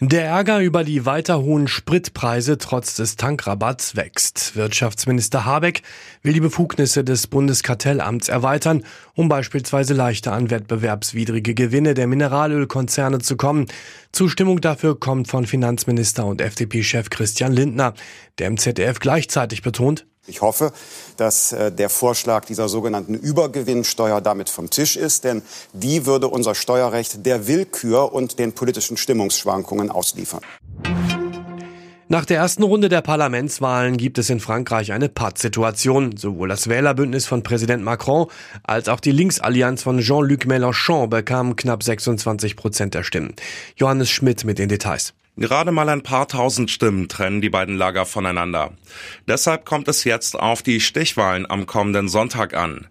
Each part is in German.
Der Ärger über die weiter hohen Spritpreise trotz des Tankrabatts wächst. Wirtschaftsminister Habeck will die Befugnisse des Bundeskartellamts erweitern, um beispielsweise leichter an wettbewerbswidrige Gewinne der Mineralölkonzerne zu kommen. Zustimmung dafür kommt von Finanzminister und FDP-Chef Christian Lindner, der im ZDF gleichzeitig betont, ich hoffe, dass äh, der Vorschlag dieser sogenannten Übergewinnsteuer damit vom Tisch ist, denn die würde unser Steuerrecht der Willkür und den politischen Stimmungsschwankungen ausliefern. Nach der ersten Runde der Parlamentswahlen gibt es in Frankreich eine Pattsituation. Sowohl das Wählerbündnis von Präsident Macron als auch die Linksallianz von Jean-Luc Mélenchon bekamen knapp 26 Prozent der Stimmen. Johannes Schmidt mit den Details. Gerade mal ein paar tausend Stimmen trennen die beiden Lager voneinander. Deshalb kommt es jetzt auf die Stichwahlen am kommenden Sonntag an.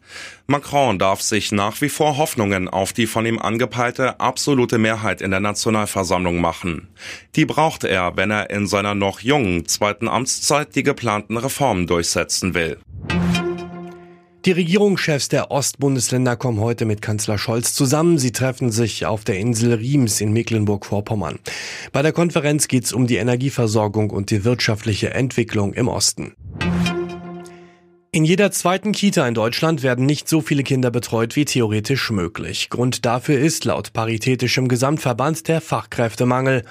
Macron darf sich nach wie vor Hoffnungen auf die von ihm angepeilte absolute Mehrheit in der Nationalversammlung machen. Die braucht er, wenn er in seiner noch jungen zweiten Amtszeit die geplanten Reformen durchsetzen will. Die Regierungschefs der Ostbundesländer kommen heute mit Kanzler Scholz zusammen. Sie treffen sich auf der Insel Riems in Mecklenburg-Vorpommern. Bei der Konferenz geht es um die Energieversorgung und die wirtschaftliche Entwicklung im Osten. In jeder zweiten Kita in Deutschland werden nicht so viele Kinder betreut wie theoretisch möglich. Grund dafür ist laut Paritätischem Gesamtverband der Fachkräftemangel.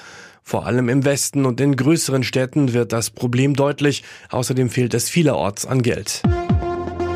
Vor allem im Westen und in größeren Städten wird das Problem deutlich. Außerdem fehlt es vielerorts an Geld.